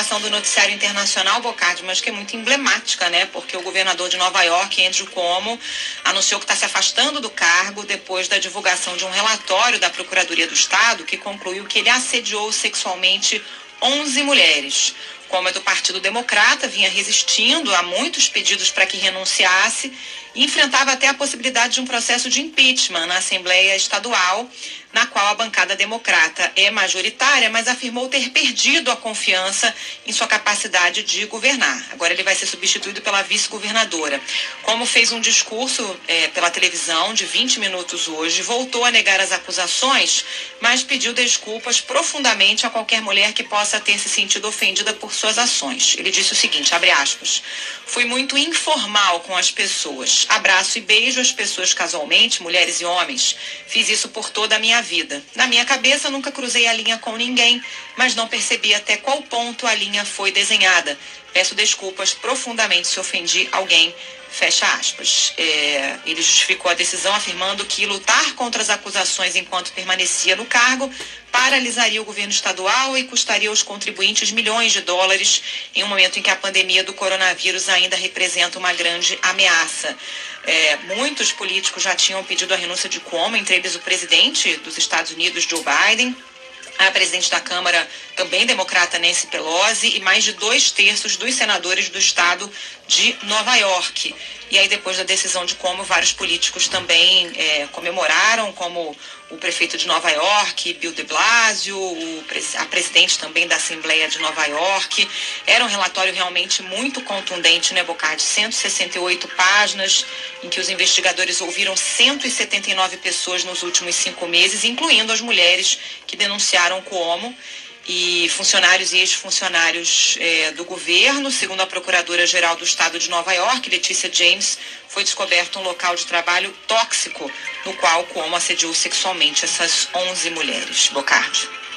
informação do noticiário internacional, Bocardi, mas que é muito emblemática, né? Porque o governador de Nova York, Andrew Cuomo, anunciou que está se afastando do cargo depois da divulgação de um relatório da Procuradoria do Estado que concluiu que ele assediou sexualmente 11 mulheres. Como é do Partido Democrata, vinha resistindo a muitos pedidos para que renunciasse e enfrentava até a possibilidade de um processo de impeachment na Assembleia Estadual, na qual a bancada democrata é majoritária, mas afirmou ter perdido a confiança em sua capacidade de governar. Agora ele vai ser substituído pela vice-governadora. Como fez um discurso é, pela televisão de 20 minutos hoje, voltou a negar as acusações, mas pediu desculpas profundamente a qualquer mulher que possa ter se sentido ofendida por suas ações. Ele disse o seguinte, abre aspas, fui muito informal com as pessoas. Abraço e beijo as pessoas casualmente, mulheres e homens. Fiz isso por toda a minha vida. Na minha cabeça nunca cruzei a linha com ninguém, mas não percebi até qual ponto a linha foi desenhada. Peço desculpas profundamente se ofendi alguém Fecha aspas. É, ele justificou a decisão afirmando que lutar contra as acusações enquanto permanecia no cargo paralisaria o governo estadual e custaria aos contribuintes milhões de dólares em um momento em que a pandemia do coronavírus ainda representa uma grande ameaça. É, muitos políticos já tinham pedido a renúncia de Cuomo, entre eles o presidente dos Estados Unidos, Joe Biden a presidente da Câmara, também democrata Nancy Pelosi, e mais de dois terços dos senadores do estado de Nova York. E aí, depois da decisão de como vários políticos também é, comemoraram, como o prefeito de Nova York, Bill de Blasio, o, a presidente também da Assembleia de Nova York. Era um relatório realmente muito contundente, né, Bocardi? 168 páginas, em que os investigadores ouviram 179 pessoas nos últimos cinco meses, incluindo as mulheres que denunciaram Cuomo e funcionários e ex-funcionários é, do governo. Segundo a Procuradora-Geral do Estado de Nova York, Letícia James, foi descoberto um local de trabalho tóxico no qual Cuomo assediou sexualmente essas 11 mulheres. Bocardi.